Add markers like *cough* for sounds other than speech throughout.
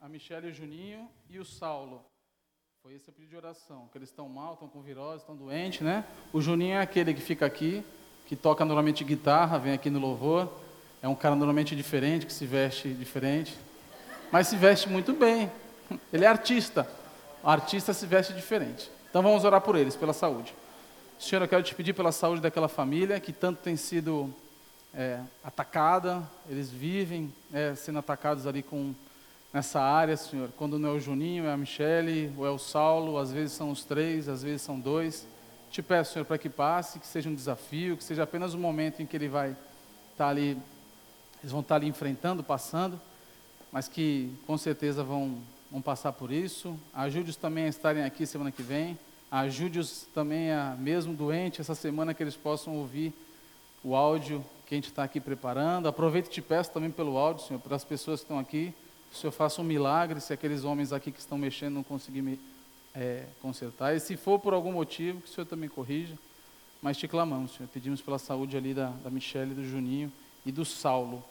a Michelle e o Juninho e o Saulo. Foi esse o pedido de oração, que eles estão mal, estão com virose, estão doentes, né? O Juninho é aquele que fica aqui, que toca normalmente guitarra, vem aqui no louvor. É um cara normalmente diferente, que se veste diferente, mas se veste muito bem. *laughs* Ele é artista. O artista se veste diferente. Então vamos orar por eles, pela saúde. Senhor, eu quero te pedir pela saúde daquela família que tanto tem sido é, atacada, eles vivem é, sendo atacados ali com nessa área, Senhor. Quando não é o Juninho, é a Michele, ou é o Saulo, às vezes são os três, às vezes são dois. Te peço, Senhor, para que passe, que seja um desafio, que seja apenas um momento em que ele vai estar tá ali, eles vão estar tá ali enfrentando, passando, mas que com certeza vão, vão passar por isso. Ajude-os também a estarem aqui semana que vem. Ajude-os também a, mesmo doente, essa semana que eles possam ouvir o áudio que a gente está aqui preparando. Aproveite e te peço também pelo áudio, Senhor, para as pessoas que estão aqui o Senhor faça um milagre se aqueles homens aqui que estão mexendo não conseguirem é, consertar. E se for por algum motivo, que o Senhor também corrija. Mas te clamamos, Senhor. Pedimos pela saúde ali da, da Michelle, do Juninho e do Saulo.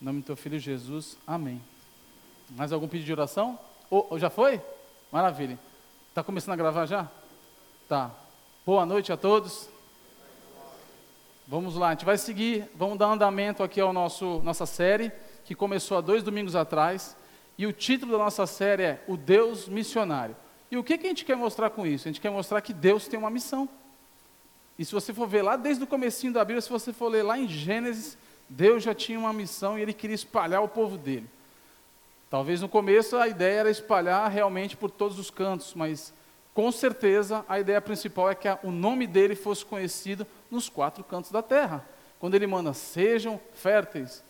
Em nome do teu filho Jesus. Amém. Mais algum pedido de oração? Oh, já foi? Maravilha. Está começando a gravar já? Tá. Boa noite a todos. Vamos lá, a gente vai seguir, vamos dar andamento aqui ao nosso nossa série que começou há dois domingos atrás, e o título da nossa série é O Deus Missionário. E o que, que a gente quer mostrar com isso? A gente quer mostrar que Deus tem uma missão. E se você for ver lá desde o comecinho da Bíblia, se você for ler lá em Gênesis, Deus já tinha uma missão e ele queria espalhar o povo dele. Talvez no começo a ideia era espalhar realmente por todos os cantos, mas com certeza a ideia principal é que o nome dele fosse conhecido nos quatro cantos da terra. Quando ele manda, sejam férteis,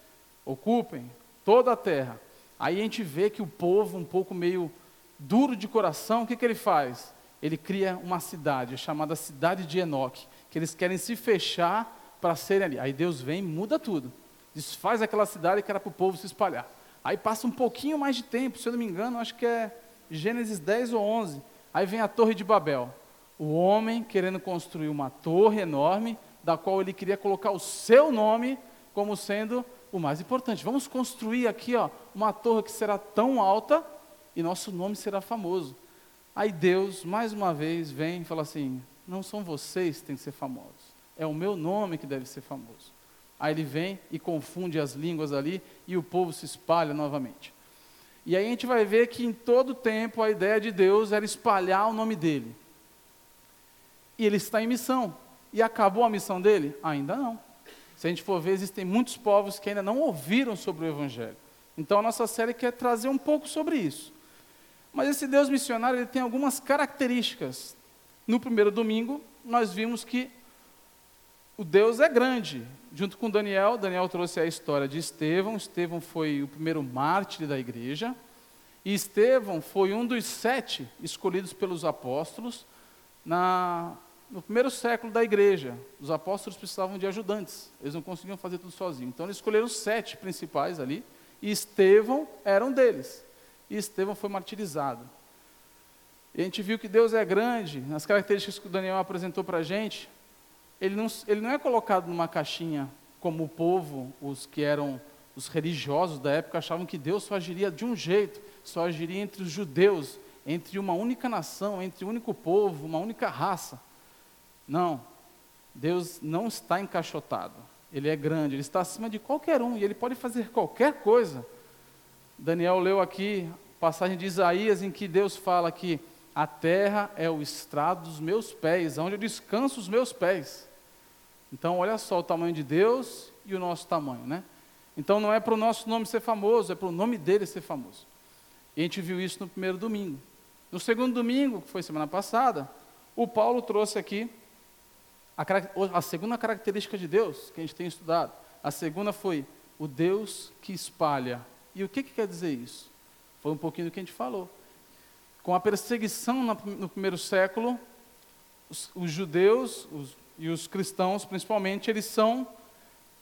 ocupem toda a terra. Aí a gente vê que o povo, um pouco meio duro de coração, o que, que ele faz? Ele cria uma cidade, chamada cidade de Enoque, que eles querem se fechar para serem ali. Aí Deus vem e muda tudo. Desfaz aquela cidade que era para o povo se espalhar. Aí passa um pouquinho mais de tempo, se eu não me engano, acho que é Gênesis 10 ou 11. Aí vem a Torre de Babel. O homem querendo construir uma torre enorme, da qual ele queria colocar o seu nome como sendo o mais importante. Vamos construir aqui ó, uma torre que será tão alta e nosso nome será famoso. Aí Deus, mais uma vez, vem e fala assim: não são vocês que têm que ser famosos, é o meu nome que deve ser famoso. Aí ele vem e confunde as línguas ali e o povo se espalha novamente. E aí a gente vai ver que em todo tempo a ideia de Deus era espalhar o nome dele. E ele está em missão. E acabou a missão dele? Ainda não. Se a gente for ver, existem muitos povos que ainda não ouviram sobre o Evangelho. Então a nossa série quer trazer um pouco sobre isso. Mas esse Deus missionário ele tem algumas características. No primeiro domingo, nós vimos que o Deus é grande. Junto com Daniel, Daniel trouxe a história de Estevão. Estevão foi o primeiro mártir da igreja. E Estevão foi um dos sete escolhidos pelos apóstolos na no primeiro século da igreja, os apóstolos precisavam de ajudantes, eles não conseguiam fazer tudo sozinhos. Então eles escolheram sete principais ali, e Estevão era um deles. E Estevão foi martirizado. E a gente viu que Deus é grande, nas características que o Daniel apresentou para a gente, ele não, ele não é colocado numa caixinha como o povo, os que eram os religiosos da época, achavam que Deus só agiria de um jeito, só agiria entre os judeus, entre uma única nação, entre um único povo, uma única raça. Não. Deus não está encaixotado. Ele é grande, ele está acima de qualquer um e ele pode fazer qualquer coisa. Daniel leu aqui passagem de Isaías em que Deus fala que a terra é o estrado dos meus pés, onde eu descanso os meus pés. Então, olha só o tamanho de Deus e o nosso tamanho, né? Então, não é para o nosso nome ser famoso, é para o nome dele ser famoso. E a gente viu isso no primeiro domingo. No segundo domingo, que foi semana passada, o Paulo trouxe aqui a, a segunda característica de Deus que a gente tem estudado, a segunda foi o Deus que espalha. E o que, que quer dizer isso? Foi um pouquinho do que a gente falou. Com a perseguição no primeiro século, os, os judeus os, e os cristãos, principalmente, eles são,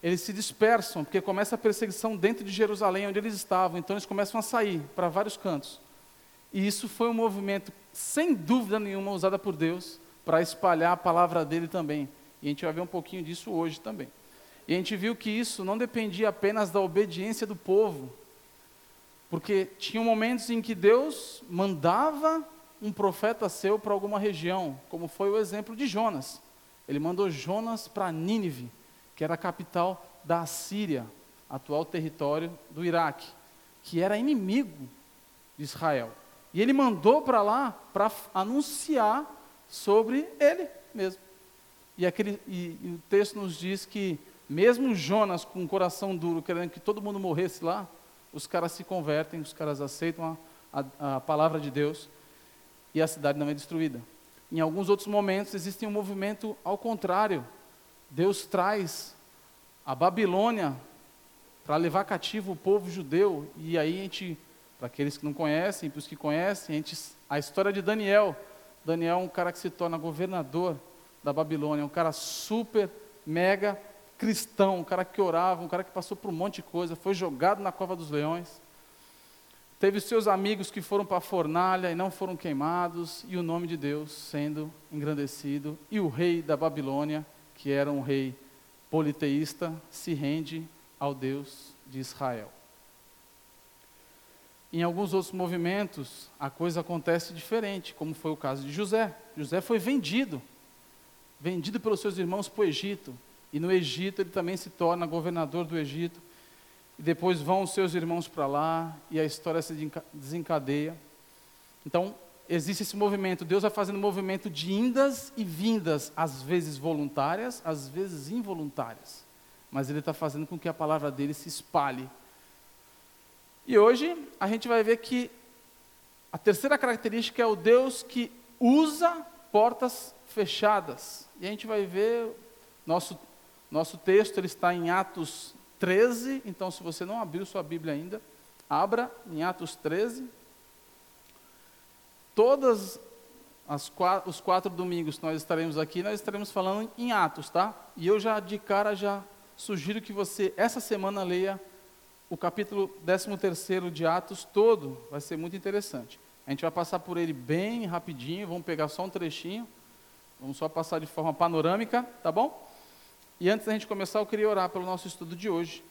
eles se dispersam, porque começa a perseguição dentro de Jerusalém, onde eles estavam. Então eles começam a sair para vários cantos. E isso foi um movimento, sem dúvida nenhuma, usado por Deus para espalhar a palavra dele também. E a gente vai ver um pouquinho disso hoje também. E a gente viu que isso não dependia apenas da obediência do povo. Porque tinha momentos em que Deus mandava um profeta seu para alguma região, como foi o exemplo de Jonas. Ele mandou Jonas para Nínive, que era a capital da Síria, atual território do Iraque, que era inimigo de Israel. E ele mandou para lá para anunciar sobre ele mesmo. E, aquele, e, e o texto nos diz que, mesmo Jonas com um coração duro, querendo que todo mundo morresse lá, os caras se convertem, os caras aceitam a, a, a palavra de Deus e a cidade não é destruída. Em alguns outros momentos existe um movimento ao contrário. Deus traz a Babilônia para levar cativo o povo judeu. E aí a gente, para aqueles que não conhecem, para os que conhecem, a, gente, a história de Daniel. Daniel é um cara que se torna governador da Babilônia, um cara super, mega cristão, um cara que orava, um cara que passou por um monte de coisa, foi jogado na cova dos leões. Teve seus amigos que foram para a fornalha e não foram queimados, e o nome de Deus sendo engrandecido, e o rei da Babilônia, que era um rei politeísta, se rende ao Deus de Israel. Em alguns outros movimentos, a coisa acontece diferente, como foi o caso de José. José foi vendido, vendido pelos seus irmãos para o Egito, e no Egito ele também se torna governador do Egito. E depois vão os seus irmãos para lá e a história se desencadeia. Então, existe esse movimento. Deus vai fazendo um movimento de indas e vindas, às vezes voluntárias, às vezes involuntárias. Mas Ele está fazendo com que a palavra dele se espalhe. E hoje a gente vai ver que a terceira característica é o Deus que usa portas fechadas. E a gente vai ver nosso nosso texto ele está em Atos 13, então se você não abriu sua Bíblia ainda, abra em Atos 13. Todas os quatro domingos que nós estaremos aqui, nós estaremos falando em Atos, tá? E eu já de cara já sugiro que você essa semana leia o capítulo 13 de Atos todo, vai ser muito interessante. A gente vai passar por ele bem rapidinho, vamos pegar só um trechinho, vamos só passar de forma panorâmica, tá bom? E antes da gente começar, eu queria orar pelo nosso estudo de hoje.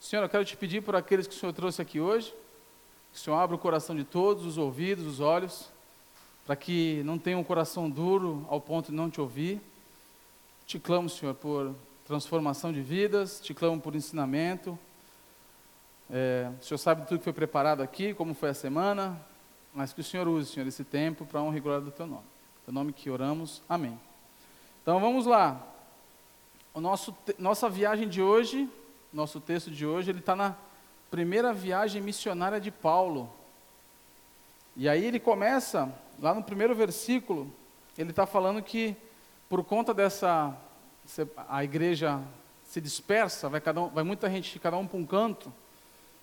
Senhor, eu quero te pedir por aqueles que o Senhor trouxe aqui hoje, que o Senhor abra o coração de todos, os ouvidos, os olhos, para que não tenham um coração duro ao ponto de não te ouvir. Te clamo, Senhor, por transformação de vidas, te clamo por ensinamento. É, o Senhor sabe tudo que foi preparado aqui, como foi a semana, mas que o Senhor use, Senhor, esse tempo para honra e glória do Teu nome. Teu nome que oramos, amém. Então vamos lá. O nosso, nossa viagem de hoje, nosso texto de hoje, ele está na primeira viagem missionária de Paulo. E aí ele começa, lá no primeiro versículo, ele está falando que por conta dessa, a igreja se dispersa, vai, cada um, vai muita gente, cada um para um canto,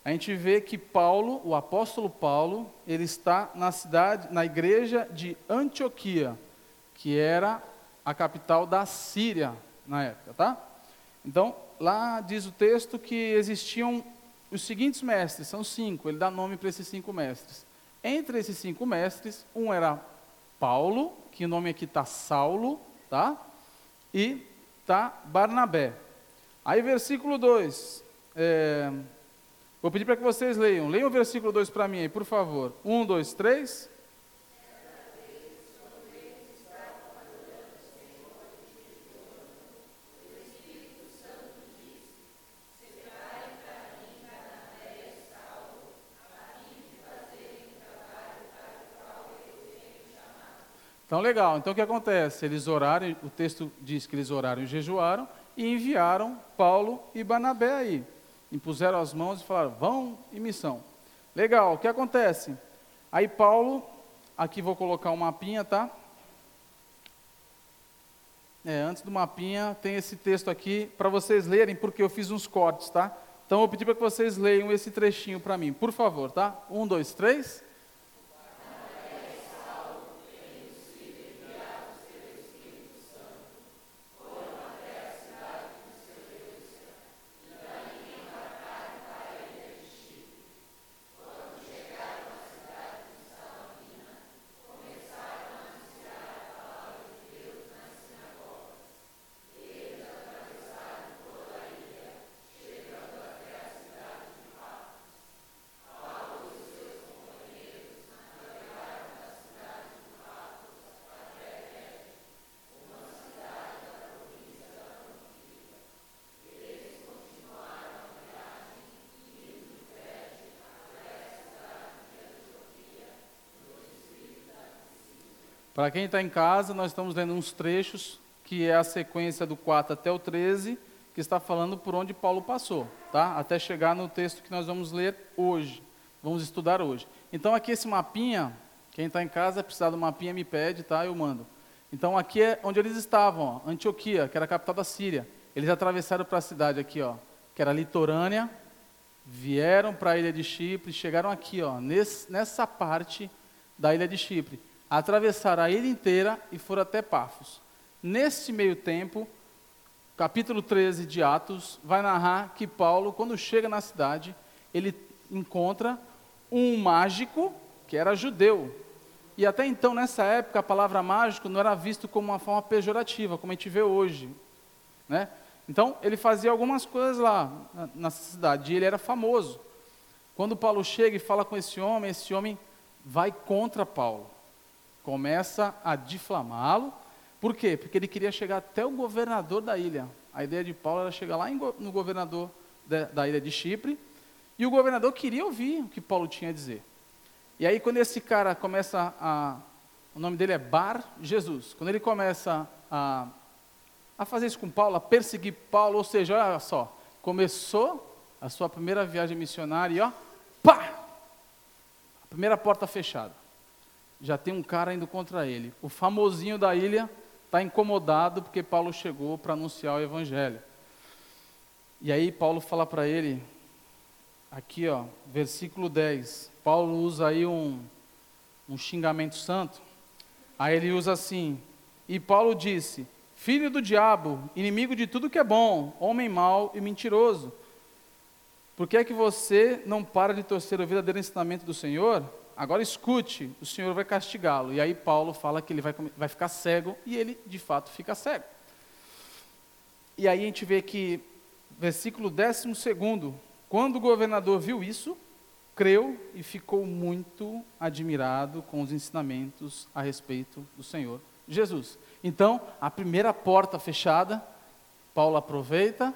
a gente vê que Paulo, o apóstolo Paulo, ele está na cidade, na igreja de Antioquia, que era a capital da Síria, na época, tá? Então, lá diz o texto que existiam os seguintes mestres, são cinco, ele dá nome para esses cinco mestres. Entre esses cinco mestres, um era Paulo, que o nome aqui está Saulo, tá? E tá Barnabé. Aí, versículo 2. É, vou pedir para que vocês leiam. Leiam o versículo 2 para mim aí, por favor. Um, dois, três. Então, legal. Então, o que acontece? Eles oraram, o texto diz que eles oraram e jejuaram e enviaram Paulo e Barnabé aí. Impuseram as mãos e falaram, vão em missão. Legal. O que acontece? Aí Paulo, aqui vou colocar um mapinha, tá? É, antes do mapinha, tem esse texto aqui para vocês lerem, porque eu fiz uns cortes, tá? Então, eu vou pedir para que vocês leiam esse trechinho para mim, por favor, tá? Um, dois, três. Para quem está em casa, nós estamos lendo uns trechos, que é a sequência do 4 até o 13, que está falando por onde Paulo passou, tá? Até chegar no texto que nós vamos ler hoje, vamos estudar hoje. Então aqui esse mapinha, quem está em casa precisar do mapinha me pede, tá? Eu mando. Então aqui é onde eles estavam, ó, Antioquia, que era a capital da Síria. Eles atravessaram para a cidade aqui, ó, que era litorânea, vieram para a ilha de Chipre, chegaram aqui, ó, nesse, nessa parte da ilha de Chipre, atravessaram a ilha inteira e foram até Pafos. Nesse meio tempo, capítulo 13 de Atos, vai narrar que Paulo, quando chega na cidade, ele encontra um mágico que era judeu. E até então, nessa época, a palavra mágico não era visto como uma forma pejorativa, como a gente vê hoje. Né? Então, ele fazia algumas coisas lá na, cidade, e ele era famoso. Quando Paulo chega e fala com esse homem, esse homem vai contra Paulo. Começa a difamá-lo, por quê? Porque ele queria chegar até o governador da ilha. A ideia de Paulo era chegar lá no governador da, ilha de Chipre, e o governador queria ouvir o que Paulo tinha a dizer. E aí, quando esse cara começa a. O nome dele é Bar Jesus. Quando ele começa a, a fazer isso com Paulo, a perseguir Paulo, ou seja, olha só, começou a sua primeira viagem missionária e ó, pá! A primeira porta fechada. Já tem um cara indo contra ele. O famosinho da ilha está incomodado porque Paulo chegou para anunciar o evangelho. E aí Paulo fala para ele, aqui ó, versículo 10, Paulo usa aí um, um xingamento santo. Aí ele usa assim, e Paulo disse, filho do diabo, inimigo de tudo que é bom, homem mau e mentiroso, por que é que você não para de torcer o verdadeiro ensinamento do Senhor? Agora escute, o Senhor vai castigá-lo. E aí Paulo fala que ele vai, vai ficar cego, e ele de fato fica cego. E aí a gente vê que, versículo 12, quando o governador viu isso, creu e ficou muito admirado com os ensinamentos a respeito do Senhor Jesus. Então, a primeira porta fechada, Paulo aproveita,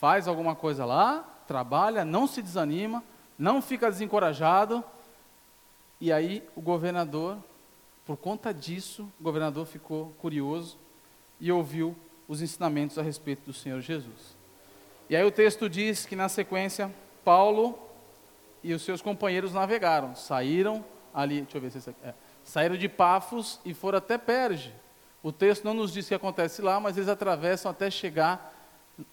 faz alguma coisa lá, trabalha, não se desanima, não fica desencorajado. E aí o governador, por conta disso, o governador ficou curioso e ouviu os ensinamentos a respeito do Senhor Jesus. E aí o texto diz que na sequência Paulo e os seus companheiros navegaram, saíram ali, deixa eu ver se é, saíram de Pafos e foram até Perge. O texto não nos diz o que acontece lá, mas eles atravessam até chegar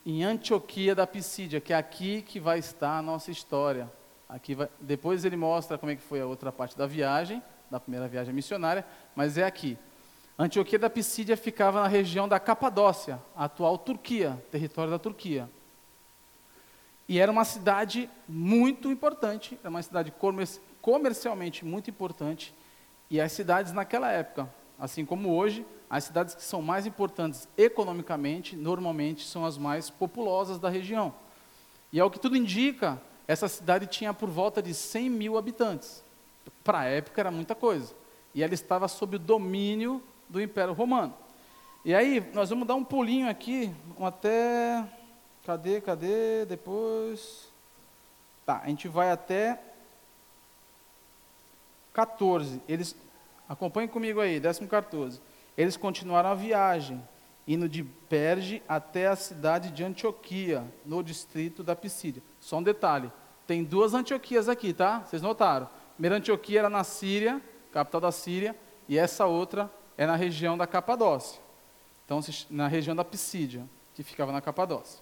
em Antioquia da Pisídia, que é aqui que vai estar a nossa história. Aqui vai, depois ele mostra como é que foi a outra parte da viagem, da primeira viagem missionária, mas é aqui. Antioquia da Pisídia ficava na região da Capadócia, a atual Turquia, território da Turquia. E era uma cidade muito importante, era uma cidade comercialmente muito importante. E as cidades naquela época, assim como hoje, as cidades que são mais importantes economicamente, normalmente são as mais populosas da região. E ao que tudo indica, essa cidade tinha por volta de 100 mil habitantes. Para a época era muita coisa. E ela estava sob o domínio do Império Romano. E aí, nós vamos dar um pulinho aqui, um até. Cadê, cadê? Depois. Tá, a gente vai até 14. Eles. Acompanhem comigo aí, décimo 14. Eles continuaram a viagem, indo de Perge até a cidade de Antioquia, no distrito da Pisídia. Só um detalhe: tem duas Antioquias aqui, tá? Vocês notaram? A primeira Antioquia era na Síria, capital da Síria, e essa outra é na região da Capadócia. Então, na região da Pisídia, que ficava na Capadócia.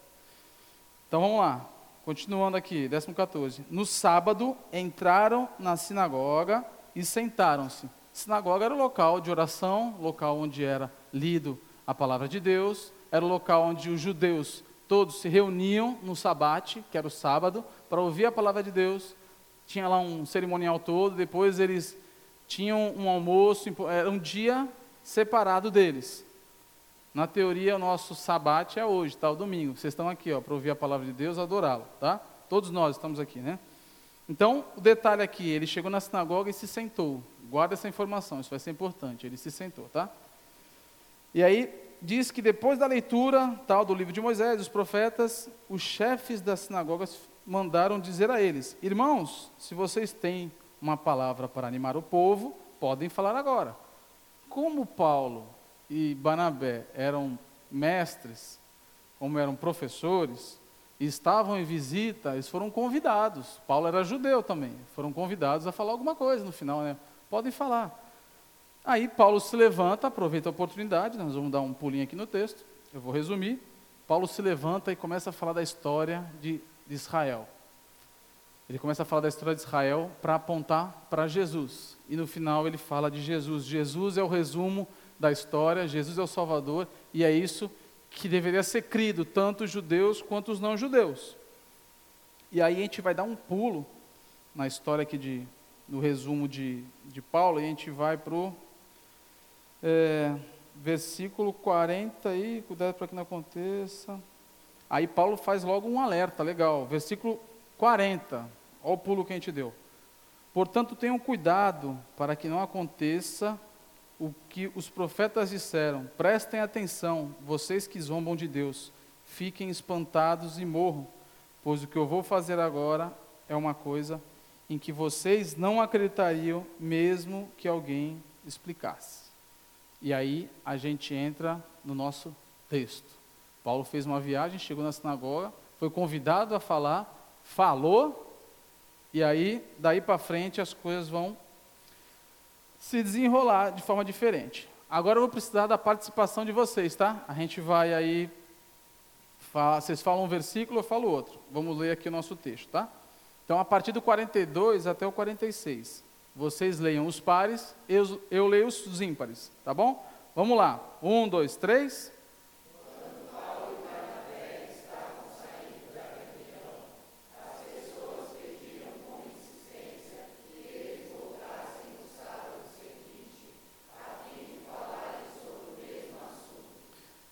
Então vamos lá, continuando aqui, 14. No sábado, entraram na sinagoga e sentaram-se. Sinagoga era o local de oração, local onde era lido a palavra de Deus, era o local onde os judeus todos se reuniam no sabate, que era o sábado, para ouvir a palavra de Deus. Tinha lá um cerimonial todo, depois eles tinham um almoço, era um dia separado deles. Na teoria, o nosso sabate é hoje, tá? O domingo. Vocês estão aqui, ó, para ouvir a palavra de Deus, adorá-lo, tá? Todos nós estamos aqui, né? Então, o detalhe aqui, ele chegou na sinagoga e se sentou. Guarda essa informação, isso vai ser importante. Ele se sentou, tá? E aí, diz que depois da leitura tal do livro de Moisés, os profetas, os chefes das sinagogas mandaram dizer a eles: Irmãos, se vocês têm uma palavra para animar o povo, podem falar agora. Como Paulo e Barnabé eram mestres, como eram professores, estavam em visita, eles foram convidados. Paulo era judeu também, foram convidados a falar alguma coisa no final, né? Podem falar. Aí Paulo se levanta, aproveita a oportunidade, nós vamos dar um pulinho aqui no texto, eu vou resumir. Paulo se levanta e começa a falar da história de, de Israel. Ele começa a falar da história de Israel para apontar para Jesus. E no final ele fala de Jesus. Jesus é o resumo da história, Jesus é o Salvador, e é isso que deveria ser crido, tanto os judeus quanto os não-judeus. E aí a gente vai dar um pulo na história aqui de, no resumo de, de Paulo, e a gente vai para o é, versículo 40 aí, cuidado para que não aconteça. Aí Paulo faz logo um alerta, legal. Versículo 40, olha o pulo que a gente deu. Portanto, tenham cuidado para que não aconteça o que os profetas disseram. Prestem atenção, vocês que zombam de Deus. Fiquem espantados e morram, pois o que eu vou fazer agora é uma coisa em que vocês não acreditariam, mesmo que alguém explicasse. E aí a gente entra no nosso texto. Paulo fez uma viagem, chegou na sinagoga, foi convidado a falar, falou, e aí, daí para frente, as coisas vão se desenrolar de forma diferente. Agora eu vou precisar da participação de vocês, tá? A gente vai aí, vocês falam um versículo, eu falo outro. Vamos ler aqui o nosso texto, tá? Então, a partir do 42 até o 46. Vocês leiam os pares, eu, eu leio os ímpares, tá bom? Vamos lá. Um, dois, três.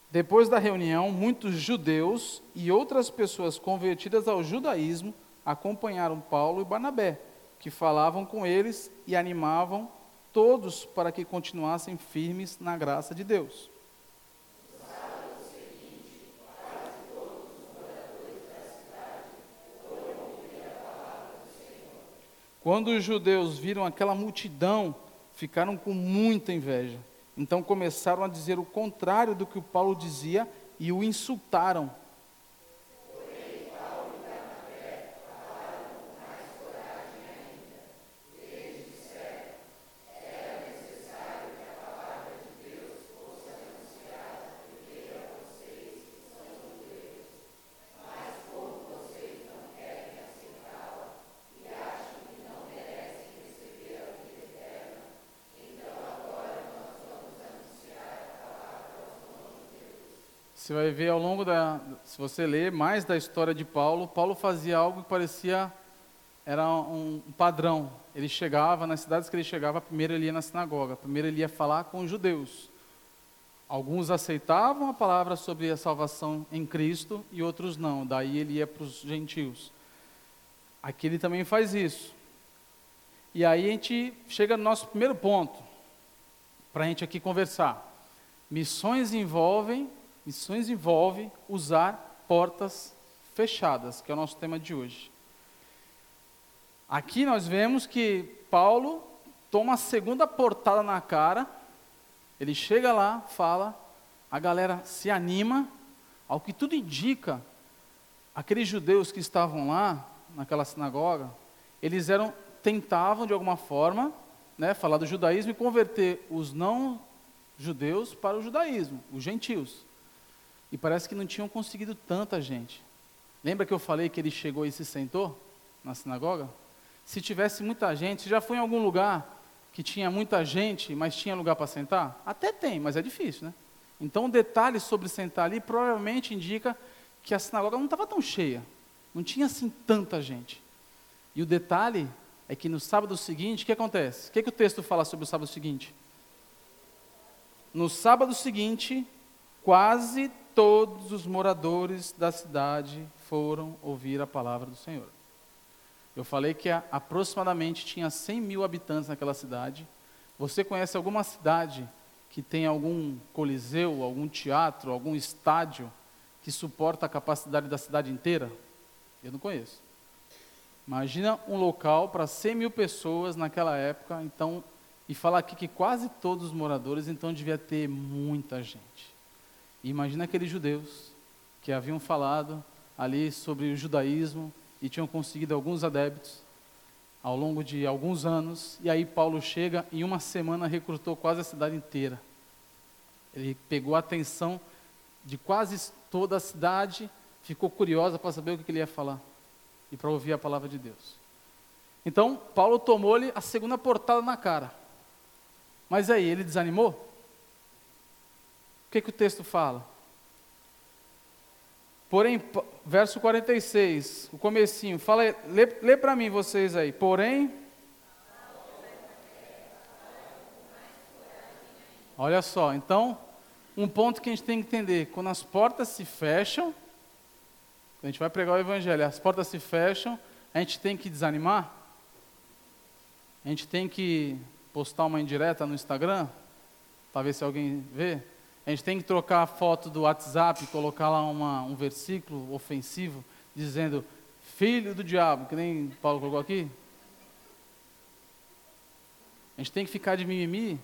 Depois da reunião, muitos judeus e outras pessoas convertidas ao judaísmo acompanharam Paulo e Barnabé, que falavam com eles e animavam todos para que continuassem firmes na graça de Deus. Quando os judeus viram aquela multidão, ficaram com muita inveja então começaram a dizer o contrário do que o Paulo dizia e o insultaram. Você vai ver ao longo da. Se você ler mais da história de Paulo, Paulo fazia algo que parecia. Era um padrão. Ele chegava, nas cidades que ele chegava, primeiro ele ia na sinagoga, primeiro ele ia falar com os judeus. Alguns aceitavam a palavra sobre a salvação em Cristo e outros não. Daí ele ia para os gentios. Aqui ele também faz isso. E aí a gente chega no nosso primeiro ponto, para a gente aqui conversar. Missões envolvem Missões envolve usar portas fechadas, que é o nosso tema de hoje. Aqui nós vemos que Paulo toma a segunda portada na cara, ele chega lá, fala, a galera se anima, ao que tudo indica, aqueles judeus que estavam lá, naquela sinagoga, eles eram, tentavam de alguma forma, né, falar do judaísmo e converter os não judeus para o judaísmo, os gentios. E parece que não tinham conseguido tanta gente. Lembra que eu falei que ele chegou e se sentou na sinagoga? Se tivesse muita gente, você já foi em algum lugar que tinha muita gente, mas tinha lugar para sentar? Até tem, mas é difícil, né? Então, o detalhe sobre sentar ali provavelmente indica que a sinagoga não estava tão cheia. Não tinha assim tanta gente. E o detalhe é que no sábado seguinte, o que acontece? O que, é que o texto fala sobre o sábado seguinte? No sábado seguinte, quase todos os moradores da cidade foram ouvir a palavra do Senhor. Eu falei que aproximadamente tinha 100 mil habitantes naquela cidade. Você conhece alguma cidade que tem algum coliseu, algum teatro, algum estádio que suporta a capacidade da cidade inteira? Eu não conheço. Imagina um local para 100 mil pessoas naquela época, então E fala aqui que quase todos os moradores, então devia ter muita gente. Imagina aqueles judeus que haviam falado ali sobre o judaísmo e tinham conseguido alguns adeptos ao longo de alguns anos. E aí Paulo chega e em uma semana recrutou quase a cidade inteira. Ele pegou a atenção de quase toda a cidade, ficou curiosa para saber o que ele ia falar e para ouvir a palavra de Deus. Então, Paulo tomou-lhe a segunda portada na cara. Mas aí, ele desanimou? Que, que o texto fala? Porém, verso 46, o comecinho, fala, lê, lê para mim vocês aí. Porém, olha só, então, um ponto que a gente tem que entender, quando as portas se fecham, a gente vai pregar o evangelho, as portas se fecham, a gente tem que desanimar? A gente tem que postar uma indireta no Instagram, para ver se alguém vê? A gente tem que trocar a foto do WhatsApp e colocar lá uma, um versículo ofensivo dizendo filho do diabo, que nem Paulo colocou aqui. A gente tem que ficar de mimimi,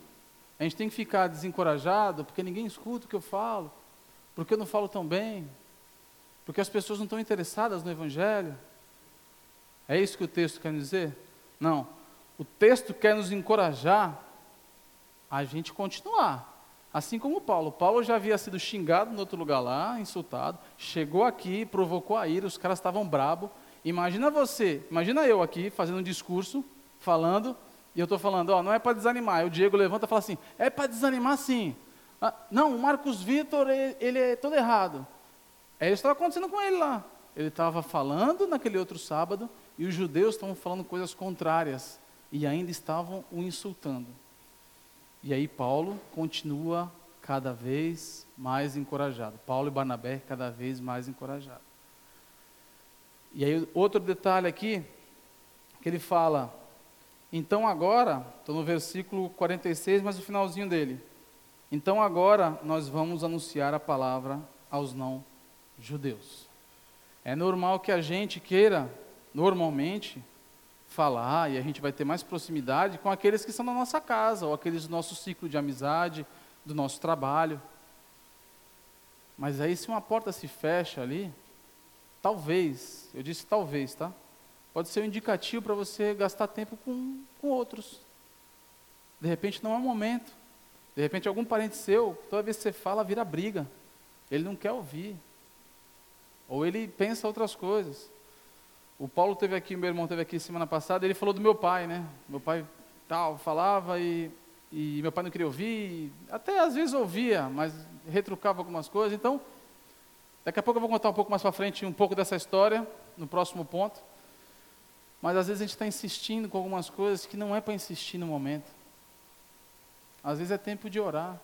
a gente tem que ficar desencorajado, porque ninguém escuta o que eu falo, porque eu não falo tão bem, porque as pessoas não estão interessadas no Evangelho. É isso que o texto quer dizer? Não. O texto quer nos encorajar a gente continuar. Assim como Paulo. Paulo já havia sido xingado no outro lugar lá, insultado, chegou aqui, provocou a ira, os caras estavam brabo. Imagina você, imagina eu aqui fazendo um discurso, falando, e eu estou falando, ó, não é para desanimar. Aí o Diego levanta e fala assim, é para desanimar sim. Ah, não, o Marcos Vitor, ele, ele é todo errado. É isso que estava acontecendo com ele lá. Ele estava falando naquele outro sábado, e os judeus estavam falando coisas contrárias, e ainda estavam o insultando. E aí Paulo continua cada vez mais encorajado. Paulo e Barnabé cada vez mais encorajados. E aí outro detalhe aqui, que ele fala, então agora, estou no versículo 46, mas o finalzinho dele. Então agora nós vamos anunciar a palavra aos não judeus. É normal que a gente queira, normalmente, falar e a gente vai ter mais proximidade com aqueles que são da nossa casa, ou aqueles do nosso ciclo de amizade, do nosso trabalho. Mas aí, se uma porta se fecha ali, talvez, eu disse talvez, tá? Pode ser um indicativo para você gastar tempo com, com outros. De repente não é o momento. De repente algum parente seu, toda vez que você fala, vira briga. Ele não quer ouvir. Ou ele pensa outras coisas. O Paulo teve aqui, meu irmão teve aqui semana passada, ele falou do meu pai, né? Meu pai tal, falava e, e meu pai não queria ouvir, até às vezes ouvia, mas retrucava algumas coisas. Então, daqui a pouco eu vou contar um pouco mais para frente um pouco dessa história, no próximo ponto. Mas às vezes a gente está insistindo com algumas coisas que não é para insistir no momento. Às vezes é tempo de orar.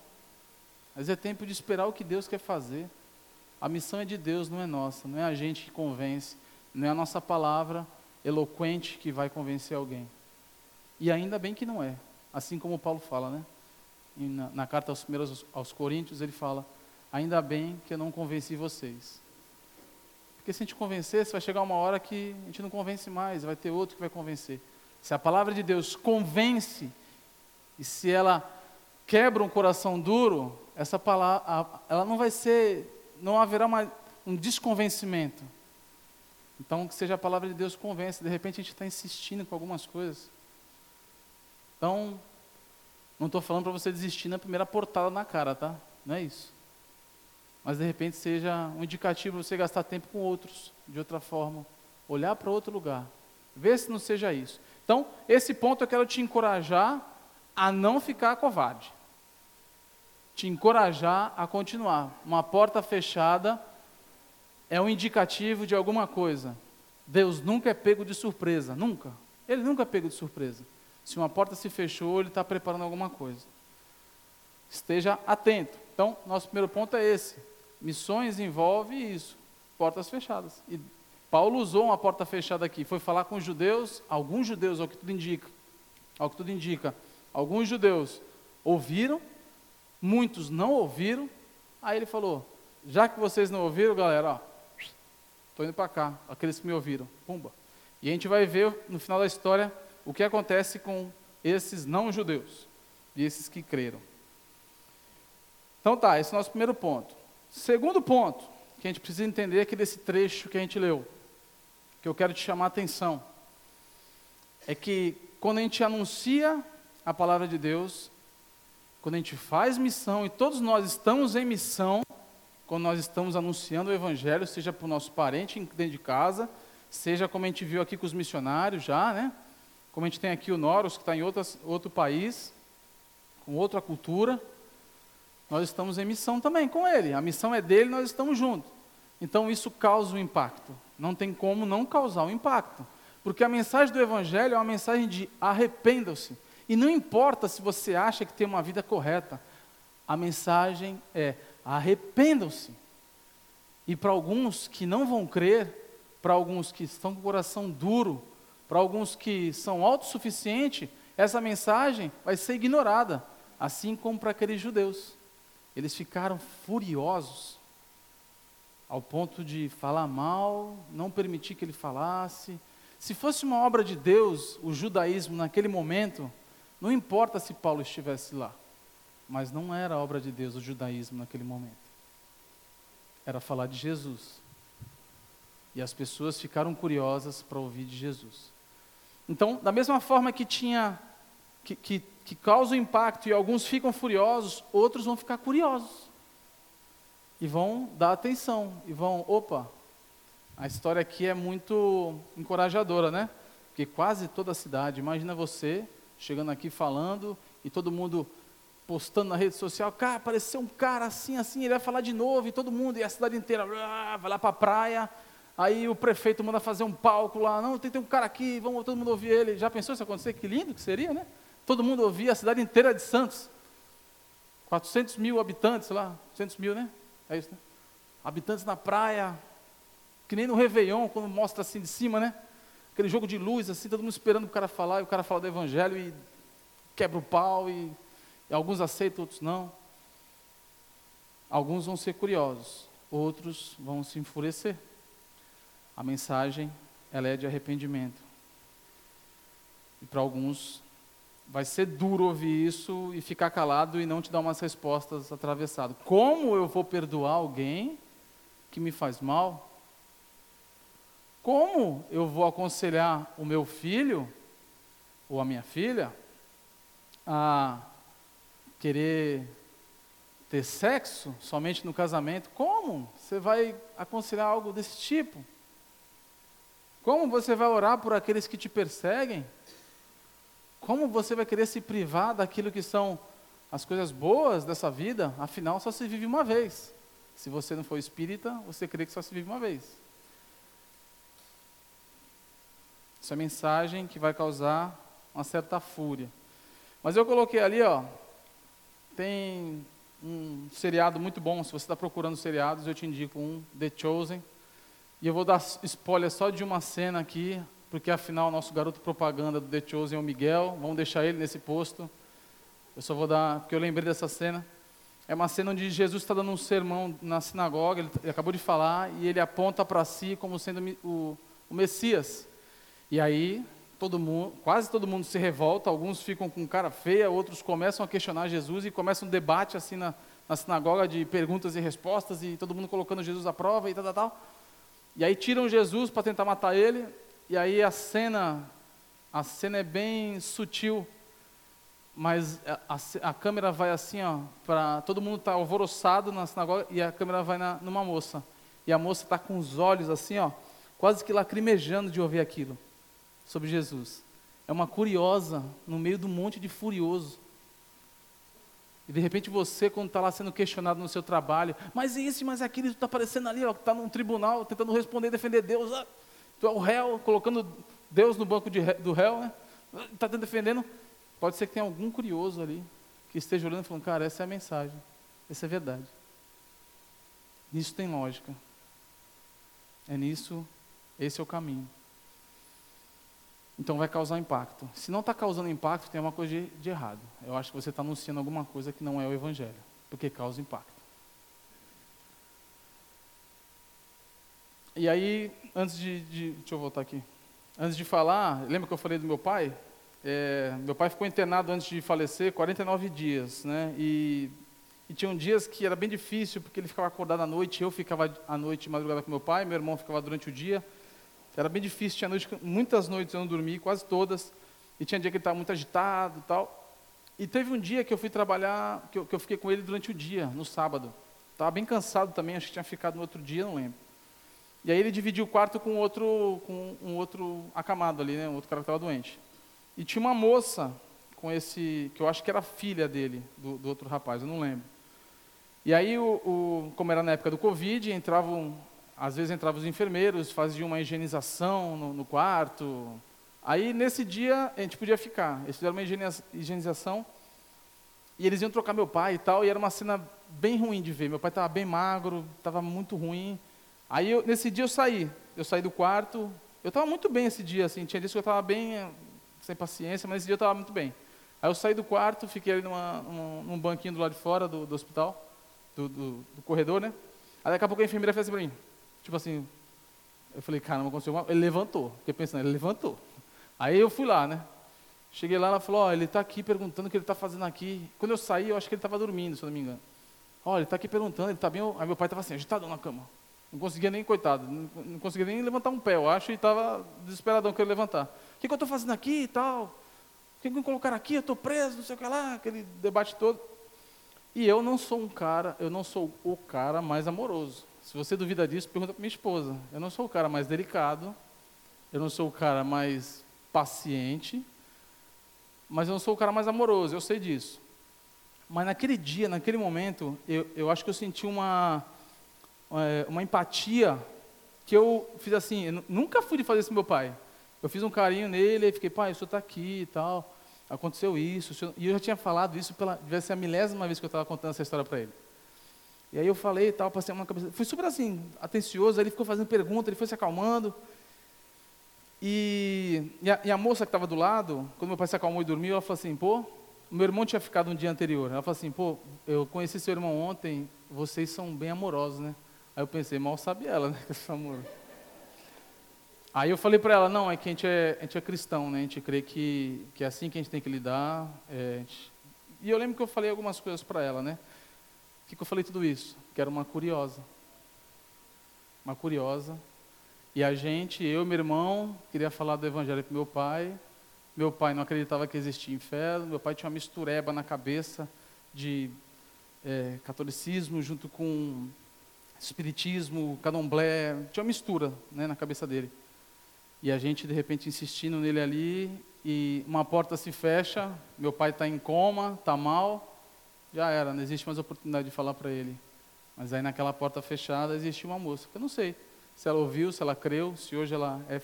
Às vezes é tempo de esperar o que Deus quer fazer. A missão é de Deus, não é nossa, não é a gente que convence. Não é a nossa palavra eloquente que vai convencer alguém. E ainda bem que não é. Assim como Paulo fala, né? Na, na, carta aos primeiros aos Coríntios, ele fala: Ainda bem que eu não convenci vocês. Porque se a gente convencesse, vai chegar uma hora que a gente não convence mais, vai ter outro que vai convencer. Se a palavra de Deus convence, e se ela quebra um coração duro, essa palavra, ela não vai ser, não haverá uma, um desconvencimento. Então, que seja a palavra de Deus convence. De repente, a gente está insistindo com algumas coisas. Então, não estou falando para você desistir na primeira portada na cara, tá? Não é isso. Mas, de repente, seja um indicativo você gastar tempo com outros, de outra forma. Olhar para outro lugar. Ver se não seja isso. Então, esse ponto eu quero te encorajar a não ficar covarde. Te encorajar a continuar. Uma porta fechada é um indicativo de alguma coisa. Deus nunca é pego de surpresa, nunca. Ele nunca é pego de surpresa. Se uma porta se fechou, ele está preparando alguma coisa. Esteja atento. Então, nosso primeiro ponto é esse. Missões envolve isso, portas fechadas. E Paulo usou uma porta fechada aqui, foi falar com os judeus, alguns judeus, ao que tudo indica, ao que tudo indica, alguns judeus ouviram, muitos não ouviram. Aí ele falou: já que vocês não ouviram, galera, ó, Estou indo para cá, aqueles que me ouviram. Pumba. E a gente vai ver no final da história o que acontece com esses não judeus e esses que creram. Então tá, esse é o nosso primeiro ponto. Segundo ponto que a gente precisa entender aqui desse trecho que a gente leu, que eu quero te chamar a atenção, é que quando a gente anuncia a palavra de Deus, quando a gente faz missão, e todos nós estamos em missão, quando nós estamos anunciando o Evangelho, seja para o nosso parente dentro de casa, seja como a gente viu aqui com os missionários já, né? Como a gente tem aqui o Noros, que está em outras, outro país, com outra cultura, nós estamos em missão também com ele. A missão é dele, nós estamos juntos. Então isso causa um impacto. Não tem como não causar um impacto. Porque a mensagem do Evangelho é uma mensagem de arrependam-se. E não importa se você acha que tem uma vida correta, a mensagem é arrependam-se. E para alguns que não vão crer, para alguns que estão com o coração duro, para alguns que são autossuficientes, essa mensagem vai ser ignorada, assim como para aqueles judeus. Eles ficaram furiosos, ao ponto de falar mal, não permitir que ele falasse. Se fosse uma obra de Deus, o judaísmo naquele momento, não importa se Paulo estivesse lá, mas não era obra de Deus o judaísmo naquele momento. Era falar de Jesus. E as pessoas ficaram curiosas para ouvir de Jesus. Então, da mesma forma que tinha que, que, que causa um impacto e alguns ficam furiosos, outros vão ficar curiosos. E vão dar atenção, e vão, opa, a história aqui é muito encorajadora, né? Porque quase toda a cidade, imagina você chegando aqui falando e todo mundo postando na rede social, cara, apareceu um cara assim, assim, ele vai falar de novo, e todo mundo, e a cidade inteira, vai lá para a praia, aí o prefeito manda fazer um palco lá, não, tem, tem um cara aqui, vamos todo mundo ouvir ele. Já pensou se acontecer? Que lindo que seria, né? Todo mundo ouvia a cidade inteira de Santos. 400 mil habitantes lá, 200 mil, né? É isso, né? Habitantes na praia, que nem no Réveillon, quando mostra assim de cima, né? Aquele jogo de luz, assim, todo mundo esperando o cara falar, e o cara fala do Evangelho e quebra o pau, e alguns aceitam, outros não. Alguns vão ser curiosos, outros vão se enfurecer. A mensagem, ela é de arrependimento. E para alguns vai ser duro ouvir isso e ficar calado e não te dar umas respostas atravessadas. Como eu vou perdoar alguém que me faz mal? Como eu vou aconselhar o meu filho ou a minha filha a querer ter sexo somente no casamento? Como você vai aconselhar algo desse tipo? Como você vai orar por aqueles que te perseguem? Como você vai querer se privar daquilo que são as coisas boas dessa vida? Afinal, só se vive uma vez. Se você não for espírita, você crê que só se vive uma vez. Essa é mensagem que vai causar uma certa fúria. Mas eu coloquei ali, ó, tem um seriado muito bom. Se você está procurando seriados, eu te indico um, The Chosen. E eu vou dar spoiler só de uma cena aqui, porque afinal nosso garoto propaganda do The Chosen é o Miguel, vamos deixar ele nesse posto. Eu só vou dar, porque eu lembrei dessa cena. É uma cena onde Jesus está dando um sermão na sinagoga, ele, ele acabou de falar, e ele aponta para si como sendo o, o Messias. E aí, todo mundo, quase todo mundo se revolta, alguns ficam com cara feia, outros começam a questionar Jesus e começa um debate assim na, na sinagoga de perguntas e respostas, e todo mundo colocando Jesus à prova e tal, tal, tal. E aí tiram Jesus para tentar matar ele, e aí a cena, a cena é bem sutil, mas a, a, a câmera vai assim, ó, para todo mundo está alvoroçado na sinagoga e a câmera vai na, numa moça. E a moça está com os olhos assim, ó, quase que lacrimejando de ouvir aquilo sobre Jesus. É uma curiosa no meio do monte de furioso. E de repente você, quando está lá sendo questionado no seu trabalho, mas isso, mas aquilo, está aparecendo ali, está num tribunal, tentando responder, defender Deus. Ah, tu é o réu, colocando Deus no banco de, do réu, né? Está defendendo. Pode ser que tenha algum curioso ali que esteja olhando e falando, cara, essa é a mensagem, essa é a verdade. Nisso tem lógica. É nisso, esse é o caminho. Então vai causar impacto. Se não está causando impacto, tem uma coisa de, de errado. Eu acho que você está anunciando alguma coisa que não é o Evangelho, porque causa impacto. E aí, antes de, de, Deixa eu voltar aqui. Antes de falar, lembra que eu falei do meu pai? é, meu pai ficou internado antes de falecer 49 dias, né? E, e tinham dias que era bem difícil, porque ele ficava acordado à noite, eu ficava à noite madrugada com meu pai, meu irmão ficava durante o dia. Era bem difícil, tinha noite, muitas noites eu não dormi, quase todas. E tinha dia que ele estava muito agitado e tal. E teve um dia que eu fui trabalhar, que eu, que eu fiquei com ele durante o dia, no sábado. Estava bem cansado também, acho que tinha ficado no outro dia, não lembro. E aí ele dividiu o quarto com outro, com um outro acamado ali, né, um outro cara que estava doente. E tinha uma moça com esse, que eu acho que era filha dele, do, do outro rapaz, eu não lembro. E aí, o, o, como era na época do Covid, entravam, às vezes entravam os enfermeiros, faziam uma higienização no, no quarto. Aí, nesse dia, a gente podia ficar. Eles fizeram uma higienização e eles iam trocar meu pai e tal, e era uma cena bem ruim de ver. Meu pai estava bem magro, estava muito ruim. Aí, eu, nesse dia, eu saí. Eu saí do quarto. Eu estava muito bem esse dia, assim. Tinha dias que eu estava bem sem paciência, mas esse dia eu estava muito bem. Aí eu saí do quarto, fiquei ali numa, num, num banquinho do lado de fora do, do hospital, do, do, do, corredor, né? Aí daqui a pouco a enfermeira fez assim para mim, tipo assim, eu falei, caramba, aconteceu uma... Ele levantou, fiquei pensando, ele levantou. Aí eu fui lá, né? Cheguei lá, ela falou, ó, oh, ele está aqui perguntando o que ele está fazendo aqui. Quando eu saí, eu acho que ele estava dormindo, se eu não me engano. Ó, oh, ele está aqui perguntando, ele está bem... Aí meu pai estava assim, agitado na cama. Não conseguia nem, coitado, não conseguia nem levantar um pé, eu acho, e estava desesperadão querendo levantar. O que, que eu estou fazendo aqui e tal? O que, que me colocaram aqui? Eu estou preso, não sei o que lá, aquele debate todo. E eu não sou um cara, eu não sou o cara mais amoroso. Se você duvida disso, pergunta para minha esposa. Eu não sou o cara mais delicado, eu não sou o cara mais paciente, mas eu não sou o cara mais amoroso, eu sei disso. Mas naquele dia, naquele momento, eu, eu acho que eu senti uma, é, uma empatia que eu fiz assim, eu nunca fui de fazer isso com meu pai. Eu fiz um carinho nele e fiquei, pai, o senhor está aqui e tal, aconteceu isso. E eu já tinha falado isso, pela, devia ser a milésima vez que eu estava contando essa história para ele. E aí eu falei e tal, passei uma cabeça. Fui super assim, atencioso, aí ele ficou fazendo pergunta, ele foi se acalmando. E, e, a, e a moça que estava do lado, quando meu pai se acalmou e dormiu, ela falou assim, pô, meu irmão tinha ficado um dia anterior. Ela falou assim, pô, eu conheci seu irmão ontem, vocês são bem amorosos, né? Aí eu pensei, mal sabe ela, né, *laughs* que esse amor. Aí eu falei para ela, não, é que a gente é, a gente é cristão, né? A gente crê que, que é assim que a gente tem que lidar. É, gente... E eu lembro que eu falei algumas coisas para ela, né? Que, que eu falei tudo isso? Que era uma curiosa. Uma curiosa. E a gente, eu e meu irmão, queria falar do evangelho para meu pai. Meu pai não acreditava que existia inferno. Meu pai tinha uma mistureba na cabeça de é, catolicismo junto com espiritismo, candomblé. Tinha uma mistura né, na cabeça dele. E a gente, de repente, insistindo nele ali, e uma porta se fecha, meu pai está em coma, está mal, já era, não existe mais oportunidade de falar para ele. Mas aí naquela porta fechada existe uma moça, que eu não sei se ela ouviu, se ela creu, se hoje ela é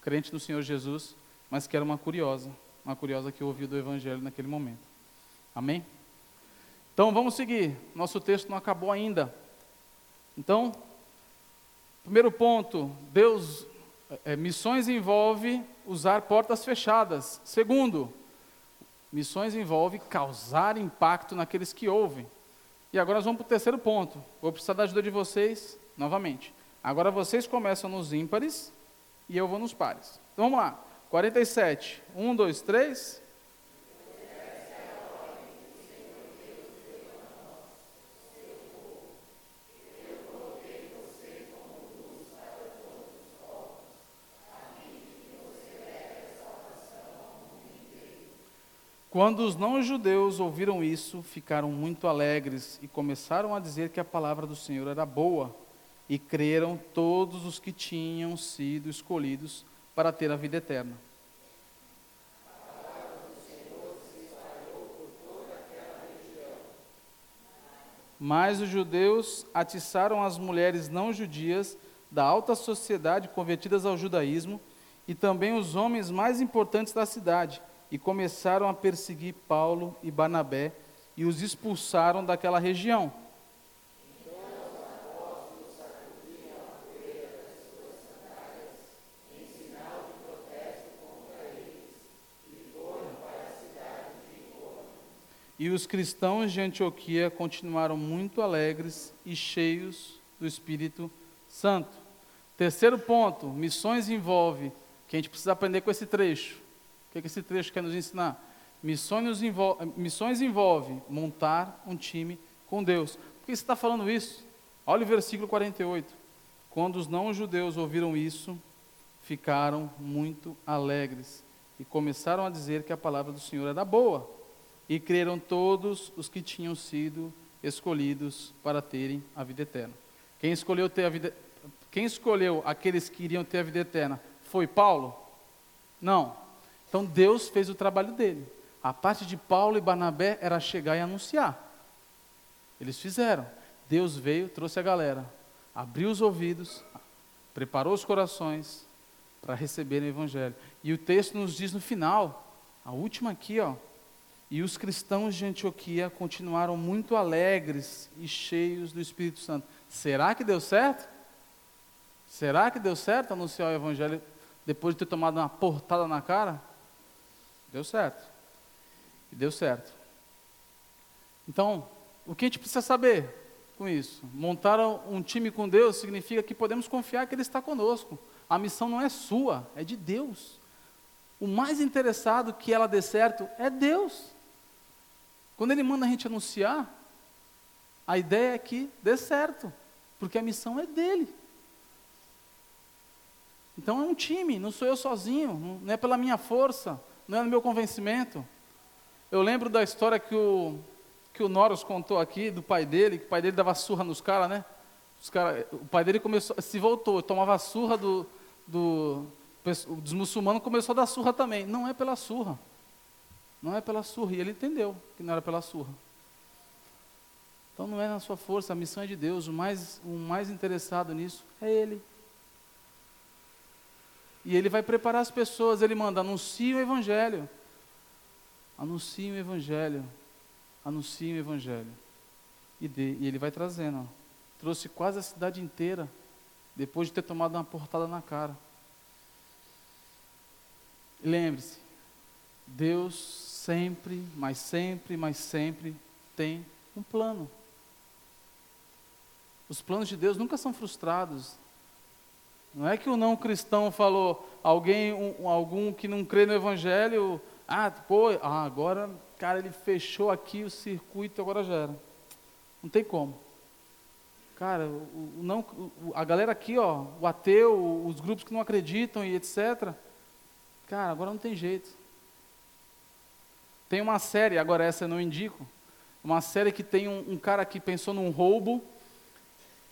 crente no Senhor Jesus, mas que era uma curiosa, uma curiosa que ouviu do Evangelho naquele momento. Amém? Então vamos seguir, nosso texto não acabou ainda. Então, primeiro ponto, Deus é, missões envolve usar portas fechadas. Segundo, missões envolve causar impacto naqueles que ouvem. E agora nós vamos para o terceiro ponto. Vou precisar da ajuda de vocês novamente. Agora vocês começam nos ímpares e eu vou nos pares. Então vamos lá. 47. 1, 2, 3. Quando os não-judeus ouviram isso, ficaram muito alegres e começaram a dizer que a palavra do Senhor era boa, e creram todos os que tinham sido escolhidos para ter a vida eterna. Mas os judeus atiçaram as mulheres não judias da alta sociedade convertidas ao judaísmo e também os homens mais importantes da cidade e começaram a perseguir Paulo e Barnabé e os expulsaram daquela região. E os cristãos de Antioquia continuaram muito alegres e cheios do Espírito Santo. Terceiro ponto, missões envolve, que a gente precisa aprender com esse trecho que, que esse trecho quer nos ensinar? Missões envolve, missões envolve montar um time com Deus. Por que você está falando isso? Olha o versículo 48. Quando os não-judeus ouviram isso, ficaram muito alegres e começaram a dizer que a palavra do Senhor era boa. E creram todos os que tinham sido escolhidos para terem a vida eterna. Quem escolheu ter a vida quem escolheu aqueles que iriam ter a vida eterna foi Paulo? Não. Então Deus fez o trabalho dele. A parte de Paulo e Barnabé era chegar e anunciar. Eles fizeram. Deus veio, trouxe a galera, abriu os ouvidos, preparou os corações para receberem o evangelho. E o texto nos diz no final, a última aqui, ó, e os cristãos de Antioquia continuaram muito alegres e cheios do Espírito Santo. Será que deu certo? Será que deu certo anunciar o Evangelho depois de ter tomado uma portada na cara? Deu certo. E deu certo. Então, o que a gente precisa saber com isso? Montar um time com Deus significa que podemos confiar que Ele está conosco. A missão não é sua, é de Deus. O mais interessado que ela dê certo é Deus. Quando Ele manda a gente anunciar, a ideia é que dê certo, porque a missão é dele. Então é um time, não sou eu sozinho, não é pela minha força, não é no meu convencimento. Eu lembro da história que o, que o Noros contou aqui, do pai dele, que o pai dele dava surra nos caras, né? Os cara, o pai dele começou, se voltou, tomava surra do, do, dos muçulmanos, começou a dar surra também. Não é pela surra. Não é pela surra. E ele entendeu que não era pela surra. Então não é na sua força, a missão é de Deus. O mais, o mais interessado nisso é Ele. E ele vai preparar as pessoas, ele manda, anuncie o Evangelho. Anuncie o Evangelho. Anuncie o Evangelho. E, e ele vai trazendo. Ó. Trouxe quase a cidade inteira, depois de ter tomado uma portada na cara. Lembre-se, Deus sempre, mas sempre, mas sempre tem um plano. Os planos de Deus nunca são frustrados. Não é que o não cristão falou, alguém, um, algum que não crê no evangelho, ah, pô, ah, agora, cara, ele fechou aqui o circuito, agora já era. Não tem como. Cara, o, o não, o, a galera aqui, ó, o ateu, os grupos que não acreditam e etc. Cara, agora não tem jeito. Tem uma série, agora essa eu não indico, uma série que tem um, um cara que pensou num roubo,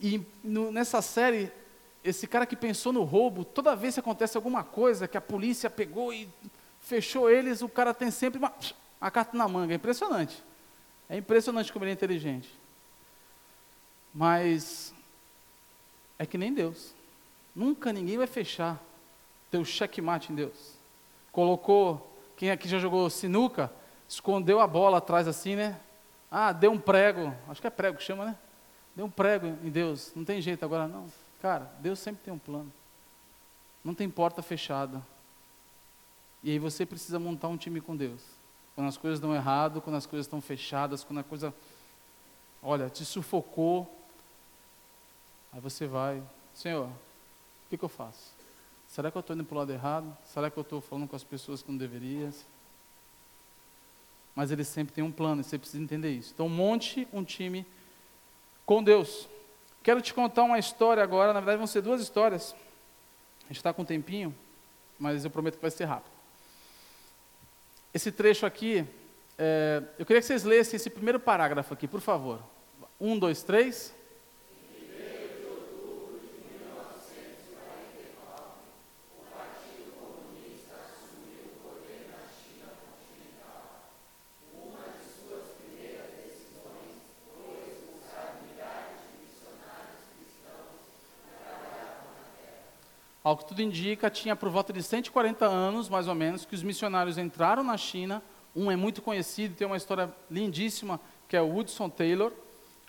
e no, nessa série esse cara que pensou no roubo, toda vez que acontece alguma coisa, que a polícia pegou e fechou eles, o cara tem sempre uma, uma carta na manga. É impressionante. É impressionante como ele é inteligente. Mas é que nem Deus. Nunca ninguém vai fechar teu checkmate em Deus. Colocou, quem aqui já jogou sinuca, escondeu a bola atrás assim, né? Ah, deu um prego, acho que é prego que chama, né? Deu um prego em Deus, não tem jeito agora não. Cara, Deus sempre tem um plano. Não tem porta fechada. E aí você precisa montar um time com Deus. Quando as coisas dão errado, quando as coisas estão fechadas, quando a coisa, olha, te sufocou, aí você vai, Senhor, o que, que eu faço? Será que eu estou indo para o lado errado? Será que eu estou falando com as pessoas que não deveria? Mas ele sempre tem um plano, e você precisa entender isso. Então monte um time com Deus. Quero te contar uma história agora, na verdade vão ser duas histórias. A gente está com um tempinho, mas eu prometo que vai ser rápido. Esse trecho aqui, é, eu queria que vocês lessem esse primeiro parágrafo aqui, por favor. Um, dois, três. Ao que tudo indica, tinha por volta de 140 anos, mais ou menos, que os missionários entraram na China. Um é muito conhecido, tem uma história lindíssima, que é o Woodson Taylor,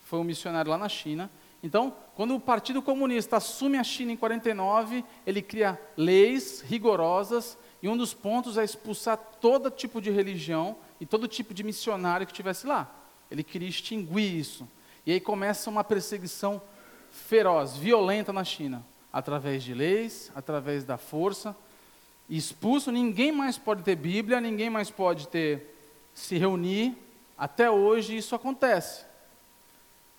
foi um missionário lá na China. Então, quando o Partido Comunista assume a China em 49, ele cria leis rigorosas e um dos pontos é expulsar todo tipo de religião e todo tipo de missionário que tivesse lá. Ele queria extinguir isso. E aí começa uma perseguição feroz, violenta na China através de leis, através da força. expulso, ninguém mais pode ter Bíblia, ninguém mais pode ter se reunir. Até hoje isso acontece.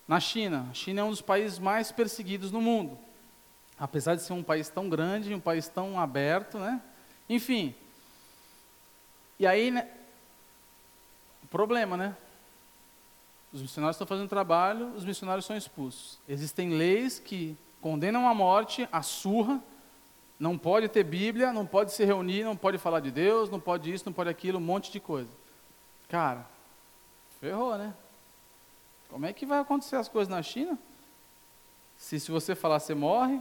Na China, a China é um dos países mais perseguidos no mundo. Apesar de ser um país tão grande, um país tão aberto, né? Enfim. E aí, né? O problema, né? Os missionários estão fazendo trabalho, os missionários são expulsos. Existem leis que condenam à morte, a surra, não pode ter Bíblia, não pode se reunir, não pode falar de Deus, não pode isso, não pode aquilo, um monte de coisa. Cara, ferrou, né? Como é que vai acontecer as coisas na China? Se, se você falar, você morre.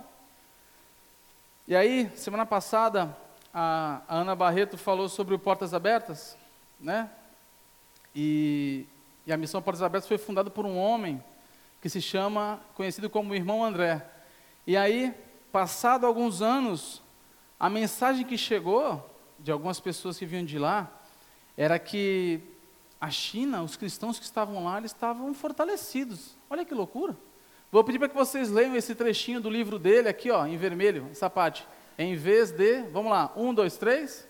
E aí, semana passada, a, a Ana Barreto falou sobre o Portas Abertas, né? E, e a missão Portas Abertas foi fundada por um homem que se chama, conhecido como Irmão André. E aí, passado alguns anos, a mensagem que chegou de algumas pessoas que vinham de lá era que a China, os cristãos que estavam lá, eles estavam fortalecidos. Olha que loucura. Vou pedir para que vocês leiam esse trechinho do livro dele aqui, ó, em vermelho, essa parte. Em vez de, vamos lá, um, dois, três.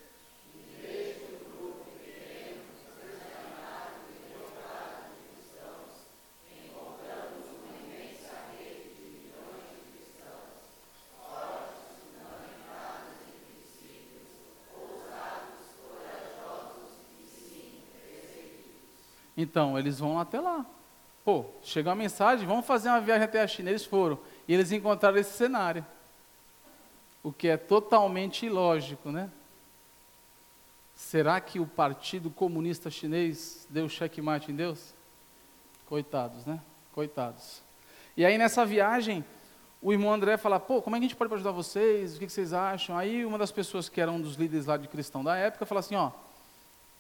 Então, eles vão até lá. Pô, chegou a mensagem, vamos fazer uma viagem até a China. Eles foram. E eles encontraram esse cenário. O que é totalmente ilógico, né? Será que o Partido Comunista Chinês deu checkmate em Deus? Coitados, né? Coitados. E aí nessa viagem, o irmão André fala, pô, como é que a gente pode ajudar vocês? O que vocês acham? Aí uma das pessoas que era um dos líderes lá de cristão da época fala assim, ó,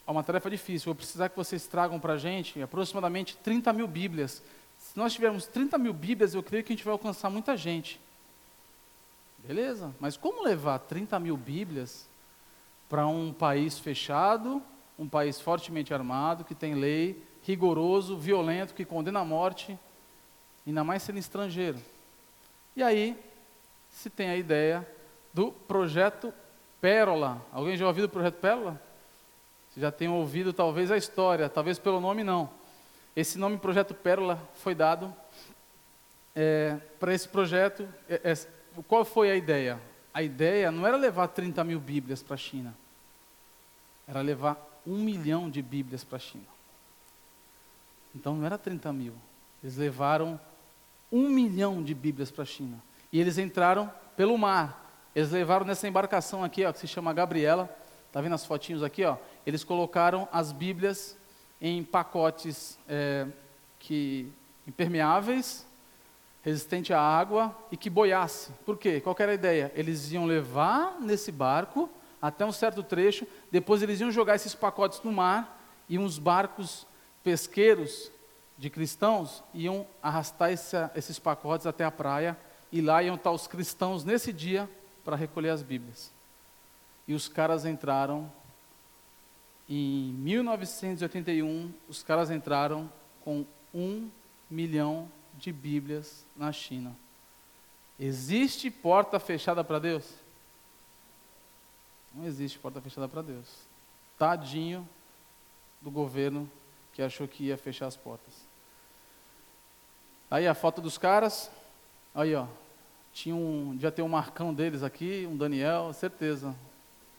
é uma tarefa difícil, vou precisar que vocês tragam para a gente aproximadamente 30 mil Bíblias. Se nós tivermos 30 mil Bíblias, eu creio que a gente vai alcançar muita gente. Beleza, mas como levar 30 mil Bíblias para um país fechado, um país fortemente armado, que tem lei, rigoroso, violento, que condena a morte, ainda mais sendo estrangeiro? E aí se tem a ideia do projeto Pérola. Alguém já ouviu o projeto Pérola? Você já tem ouvido talvez a história, talvez pelo nome não. Esse nome Projeto Pérola foi dado é, para esse projeto. É, é, qual foi a ideia? A ideia não era levar 30 mil Bíblias para a China, era levar um milhão de Bíblias para a China. Então não era 30 mil, eles levaram um milhão de Bíblias para a China. E eles entraram pelo mar. Eles levaram nessa embarcação aqui, ó, que se chama Gabriela. Tá vendo as fotinhos aqui, ó? eles colocaram as Bíblias em pacotes é, que impermeáveis, resistente à água e que boiasse. Por quê? Qual era a ideia? Eles iam levar nesse barco até um certo trecho, depois eles iam jogar esses pacotes no mar e uns barcos pesqueiros de cristãos iam arrastar esse, esses pacotes até a praia e lá iam estar os cristãos nesse dia para recolher as Bíblias. E os caras entraram em 1981, os caras entraram com um milhão de Bíblias na China. Existe porta fechada para Deus? Não existe porta fechada para Deus. Tadinho do governo que achou que ia fechar as portas. Aí a foto dos caras, aí ó, tinha um, já tem um marcão deles aqui, um Daniel, certeza,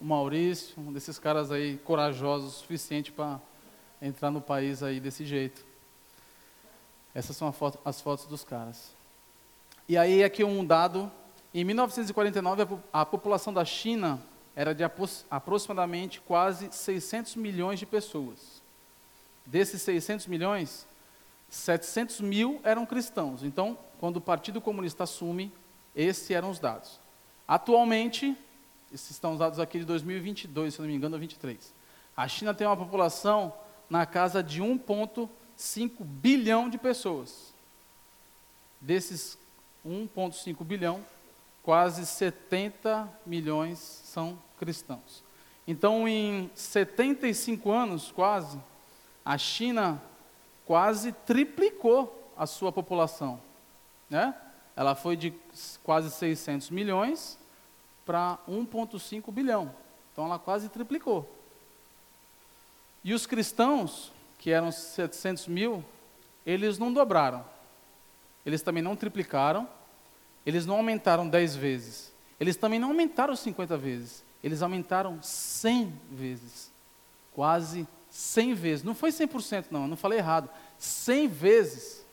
o Maurício, um desses caras aí corajosos o suficiente para entrar no país aí desse jeito. Essas são foto, as fotos dos caras. E aí aqui um dado, em 1949 a, população da China era de aproximadamente quase 600 milhões de pessoas. Desses 600 milhões, 700 mil eram cristãos. Então, quando o Partido Comunista assume, esses eram os dados. Atualmente, esses estão dados aqui de 2022, se não me engano, 23. A China tem uma população na casa de 1,5 bilhão de pessoas. Desses 1,5 bilhão, quase 70 milhões são cristãos. Então, em 75 anos, quase, a China quase triplicou a sua população. Né? Ela foi de quase 600 milhões para 1,5 bilhão. Então ela quase triplicou. E os cristãos, que eram 700 mil, eles não dobraram. Eles também não triplicaram. Eles não aumentaram 10 vezes. Eles também não aumentaram 50 vezes. Eles aumentaram 100 vezes. Quase 100 vezes. Não foi 100% não, eu não falei errado. 100 vezes.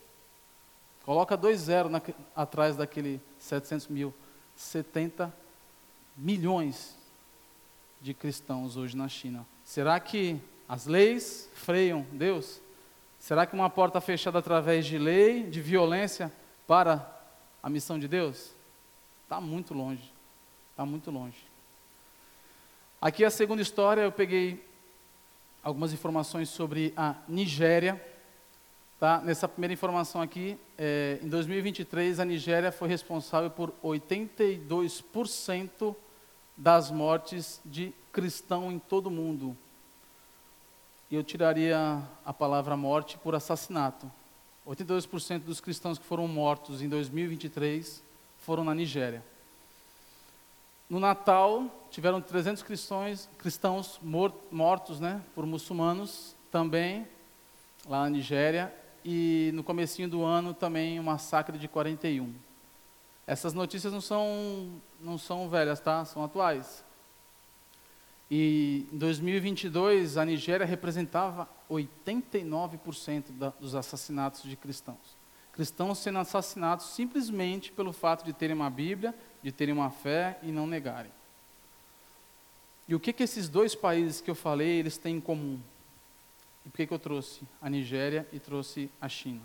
Coloca dois zeros atrás daquele 700 mil. 70 milhões de cristãos hoje na China. Será que as leis freiam Deus? Será que uma porta fechada através de lei, de violência, para a missão de Deus? Está muito longe. Está muito longe. Aqui a segunda história, eu peguei algumas informações sobre a Nigéria. Tá? Nessa primeira informação aqui, é, em 2023, a Nigéria foi responsável por 82% das mortes de cristão em todo o mundo. E eu tiraria a palavra morte por assassinato. 82% dos cristãos que foram mortos em 2023 foram na Nigéria. No Natal, tiveram 300 cristãos, cristãos mortos né, por muçulmanos, também, lá na Nigéria, e no comecinho do ano também um massacre de 41. Essas notícias não são, não são velhas, tá? São atuais. E em 2022, a Nigéria representava 89% da, dos assassinatos de cristãos. Cristãos sendo assassinados simplesmente pelo fato de terem uma Bíblia, de terem uma fé e não negarem. E o que, que esses dois países que eu falei, eles têm em comum? E por que, que eu trouxe a Nigéria e trouxe a China?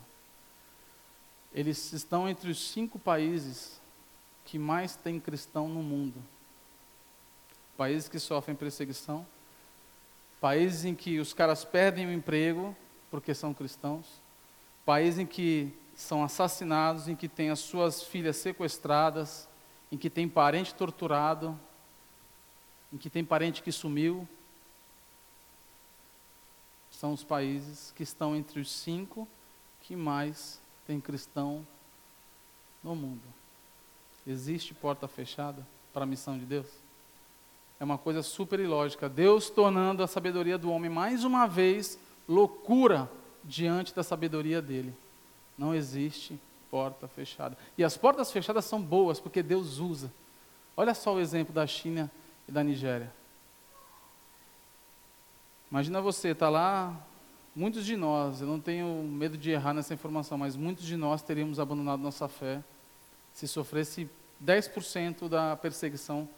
Eles estão entre os cinco países que mais têm cristão no mundo. Países que sofrem perseguição, países em que os caras perdem o emprego porque são cristãos, países em que são assassinados, em que têm as suas filhas sequestradas, em que tem parente torturado, em que tem parente que sumiu, são os países que estão entre os cinco que mais tem cristão no mundo. Existe porta fechada para a missão de Deus? É uma coisa super ilógica. Deus tornando a sabedoria do homem mais uma vez loucura diante da sabedoria dele. Não existe porta fechada. E as portas fechadas são boas porque Deus usa. Olha só o exemplo da China e da Nigéria. Imagina você, está lá, muitos de nós, eu não tenho medo de errar nessa informação, mas muitos de nós teríamos abandonado nossa fé se sofresse 10% da perseguição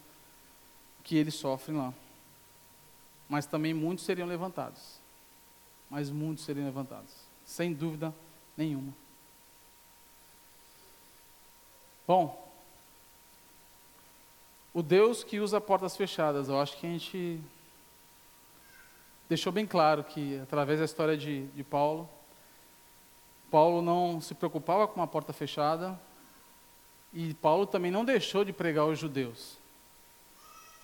que eles sofrem lá. Mas também muitos seriam levantados. Mas muitos seriam levantados, sem dúvida nenhuma. Bom, o Deus que usa portas fechadas, eu acho que a gente deixou bem claro que, através da história de, de Paulo, Paulo não se preocupava com uma porta fechada e Paulo também não deixou de pregar aos judeus.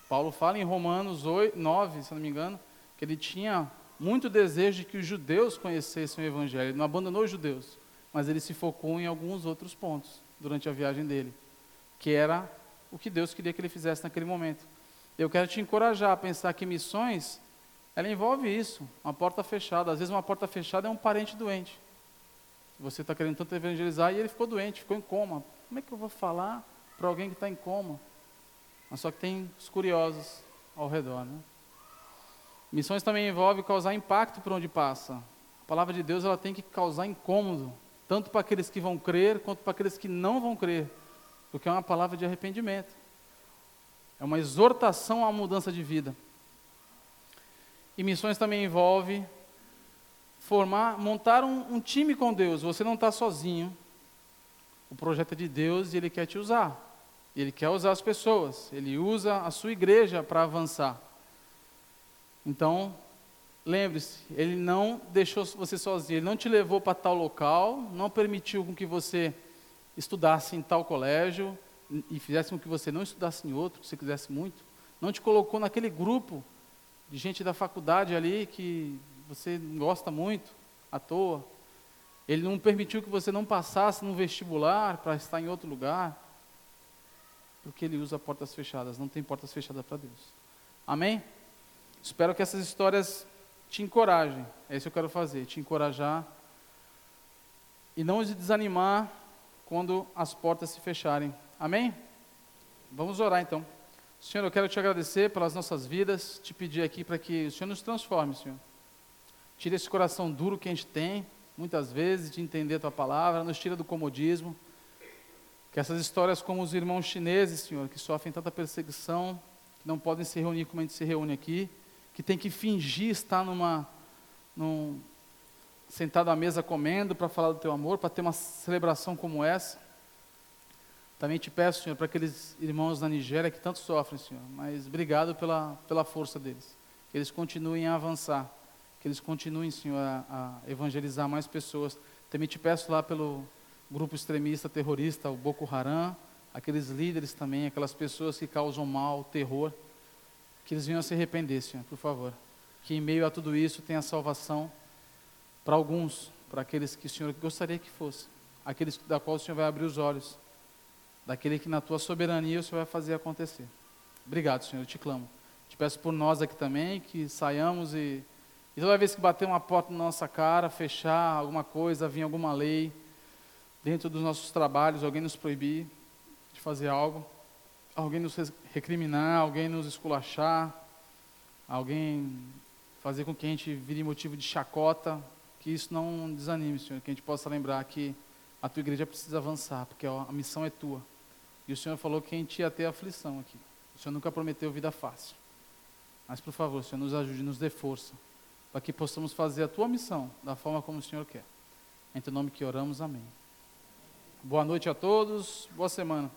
Paulo fala em Romanos 8, 9, se não me engano, que ele tinha muito desejo de que os judeus conhecessem o Evangelho. Ele não abandonou os judeus, mas ele se focou em alguns outros pontos durante a viagem dele, que era o que Deus queria que ele fizesse naquele momento. Eu quero te encorajar a pensar que missões ela envolve isso, uma porta fechada. Às vezes uma porta fechada é um parente doente. Você está querendo tanto evangelizar e ele ficou doente, ficou em coma. Como é que eu vou falar para alguém que está em coma? Mas só que tem os curiosos ao redor, né? Missões também envolve causar impacto por onde passa. A palavra de Deus ela tem que causar incômodo, tanto para aqueles que vão crer quanto para aqueles que não vão crer, porque é uma palavra de arrependimento. É uma exortação à mudança de vida. E missões também envolve formar, montar um, um time com Deus. Você não está sozinho. O projeto é de Deus e Ele quer te usar. Ele quer usar as pessoas. Ele usa a sua igreja para avançar. Então, lembre-se, Ele não deixou você sozinho. Ele não te levou para tal local, não permitiu com que você estudasse em tal colégio e fizesse com que você não estudasse em outro, você quisesse muito. Não te colocou naquele grupo de gente da faculdade ali que você gosta muito, à toa. Ele não permitiu que você não passasse no vestibular para estar em outro lugar, porque ele usa portas fechadas. Não tem portas fechadas para Deus. Amém? Espero que essas histórias te encorajem. É isso que eu quero fazer, te encorajar e não se desanimar quando as portas se fecharem. Amém? Vamos orar então. Senhor, eu quero te agradecer pelas nossas vidas, te pedir aqui para que o Senhor nos transforme, Senhor. Tire esse coração duro que a gente tem, muitas vezes, de entender a tua palavra, nos tira do comodismo. Que essas histórias, como os irmãos chineses, Senhor, que sofrem tanta perseguição, que não podem se reunir como a gente se reúne aqui, que tem que fingir estar numa, num, sentado à mesa comendo para falar do teu amor, para ter uma celebração como essa. Também te peço, Senhor, para aqueles irmãos da Nigéria que tanto sofrem, Senhor, mas obrigado pela, pela força deles. Que eles continuem a avançar, que eles continuem, Senhor, a, a evangelizar mais pessoas. Também te peço lá pelo grupo extremista terrorista, o Boko Haram, aqueles líderes também, aquelas pessoas que causam mal, terror que eles venham a se arrepender, Senhor, por favor. Que em meio a tudo isso tenha salvação para alguns, para aqueles que o Senhor gostaria que fosse, aqueles da qual o Senhor vai abrir os olhos, daquele que na tua soberania o Senhor vai fazer acontecer. Obrigado, Senhor, eu te clamo. Te peço por nós aqui também, que saiamos e, e toda vez que bater uma porta na nossa cara, fechar alguma coisa, vir alguma lei, dentro dos nossos trabalhos, alguém nos proibir de fazer algo, alguém nos recriminar, alguém nos esculachar, alguém fazer com que a gente vire motivo de chacota, que isso não desanime, Senhor, que a gente possa lembrar que a tua igreja precisa avançar, porque a missão é tua. E o Senhor falou que a gente ia ter aflição aqui. O Senhor nunca prometeu vida fácil. Mas, por favor, Senhor, nos ajude, nos dê força, para que possamos fazer a tua missão da forma como o Senhor quer. Em teu nome que oramos, amém. Boa noite a todos, boa semana.